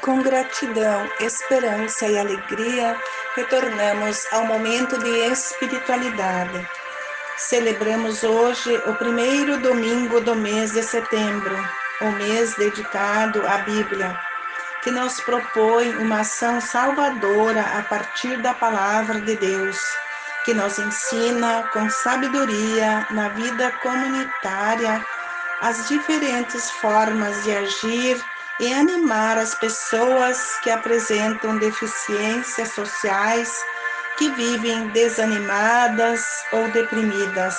Com gratidão, esperança e alegria, retornamos ao momento de espiritualidade. Celebramos hoje o primeiro domingo do mês de setembro, o mês dedicado à Bíblia, que nos propõe uma ação salvadora a partir da palavra de Deus, que nos ensina com sabedoria na vida comunitária as diferentes formas de agir e animar as pessoas que apresentam deficiências sociais, que vivem desanimadas ou deprimidas.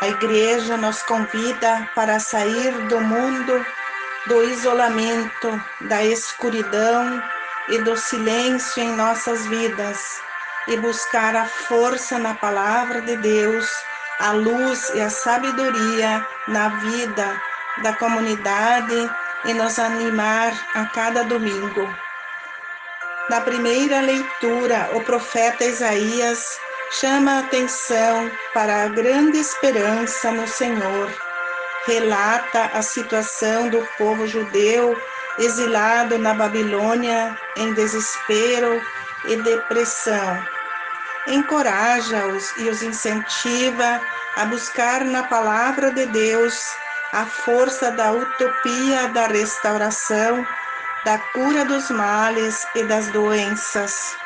A igreja nos convida para sair do mundo do isolamento, da escuridão e do silêncio em nossas vidas e buscar a força na palavra de Deus, a luz e a sabedoria na vida da comunidade e nos animar a cada domingo. Na primeira leitura, o profeta Isaías chama a atenção para a grande esperança no Senhor. Relata a situação do povo judeu exilado na Babilônia em desespero e depressão. Encoraja-os e os incentiva a buscar na palavra de Deus a força da utopia da restauração, da cura dos males e das doenças,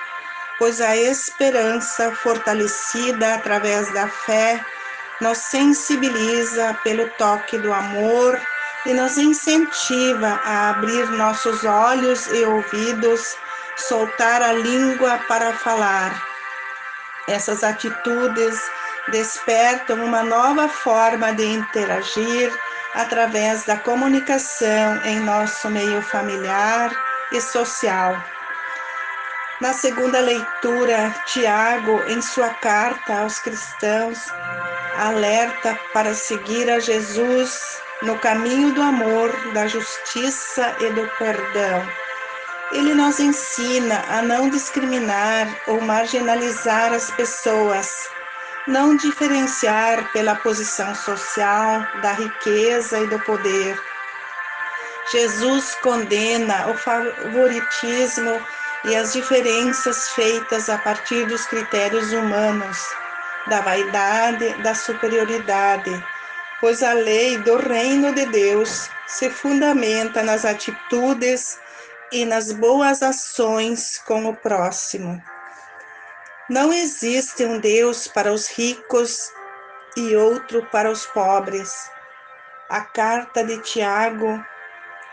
pois a esperança fortalecida através da fé nos sensibiliza pelo toque do amor e nos incentiva a abrir nossos olhos e ouvidos, soltar a língua para falar. Essas atitudes despertam uma nova forma de interagir através da comunicação em nosso meio familiar e social. Na segunda leitura, Tiago, em sua carta aos cristãos, alerta para seguir a Jesus no caminho do amor, da justiça e do perdão. Ele nos ensina a não discriminar ou marginalizar as pessoas, não diferenciar pela posição social, da riqueza e do poder. Jesus condena o favoritismo e as diferenças feitas a partir dos critérios humanos, da vaidade, da superioridade, pois a lei do reino de Deus se fundamenta nas atitudes e nas boas ações com o próximo. Não existe um Deus para os ricos e outro para os pobres. A carta de Tiago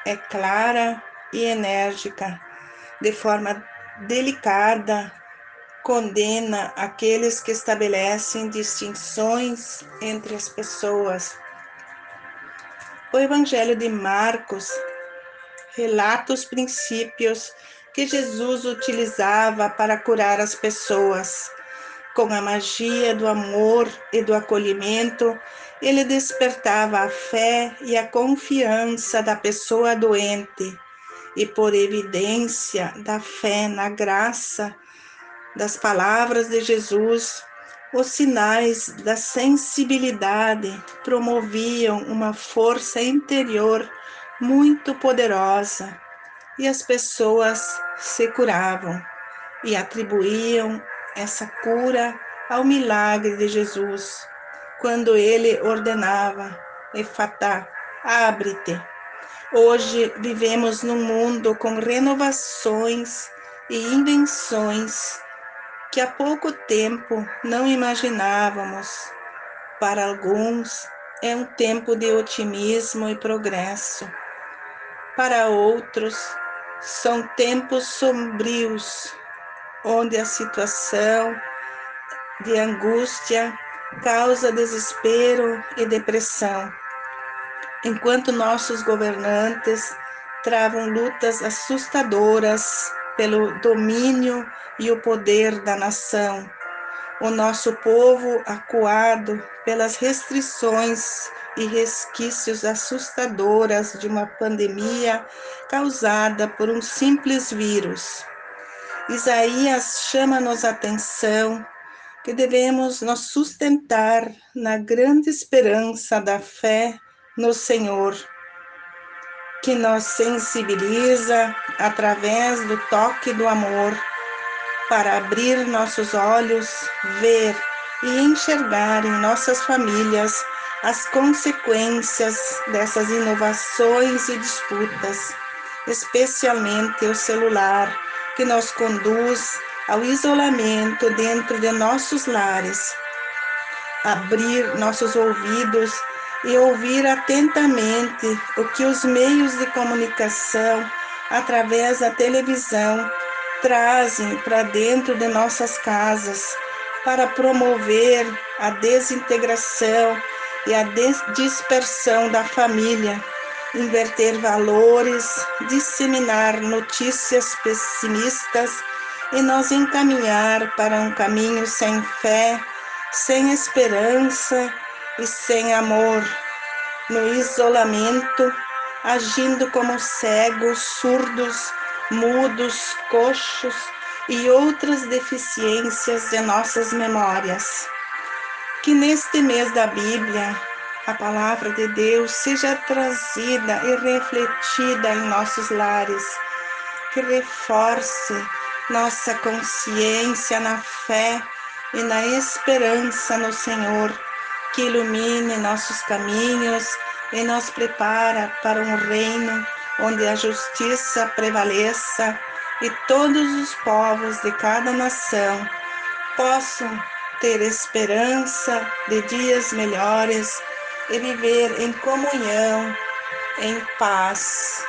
é clara e enérgica, de forma delicada, condena aqueles que estabelecem distinções entre as pessoas. O Evangelho de Marcos relata os princípios que Jesus utilizava para curar as pessoas. Com a magia do amor e do acolhimento, ele despertava a fé e a confiança da pessoa doente, e por evidência da fé na graça das palavras de Jesus, os sinais da sensibilidade promoviam uma força interior muito poderosa e as pessoas se curavam e atribuíam essa cura ao milagre de Jesus, quando ele ordenava: Efatá, abre-te. Hoje vivemos num mundo com renovações e invenções que há pouco tempo não imaginávamos. Para alguns, é um tempo de otimismo e progresso. Para outros, são tempos sombrios, onde a situação de angústia causa desespero e depressão, enquanto nossos governantes travam lutas assustadoras pelo domínio e o poder da nação. O nosso povo, acuado pelas restrições e resquícios assustadoras de uma pandemia causada por um simples vírus. Isaías chama-nos a atenção que devemos nos sustentar na grande esperança da fé no Senhor. que nos sensibiliza através do toque do amor para abrir nossos olhos, ver e enxergar em nossas famílias as consequências dessas inovações e disputas, especialmente o celular, que nos conduz ao isolamento dentro de nossos lares. Abrir nossos ouvidos e ouvir atentamente o que os meios de comunicação, através da televisão, trazem para dentro de nossas casas para promover a desintegração e a dispersão da família, inverter valores, disseminar notícias pessimistas e nos encaminhar para um caminho sem fé, sem esperança e sem amor, no isolamento, agindo como cegos, surdos, mudos, coxos e outras deficiências de nossas memórias. Que neste mês da Bíblia a palavra de Deus seja trazida e refletida em nossos lares, que reforce nossa consciência na fé e na esperança no Senhor, que ilumine nossos caminhos e nos prepara para um reino onde a justiça prevaleça e todos os povos de cada nação possam ter esperança de dias melhores e viver em comunhão, em paz.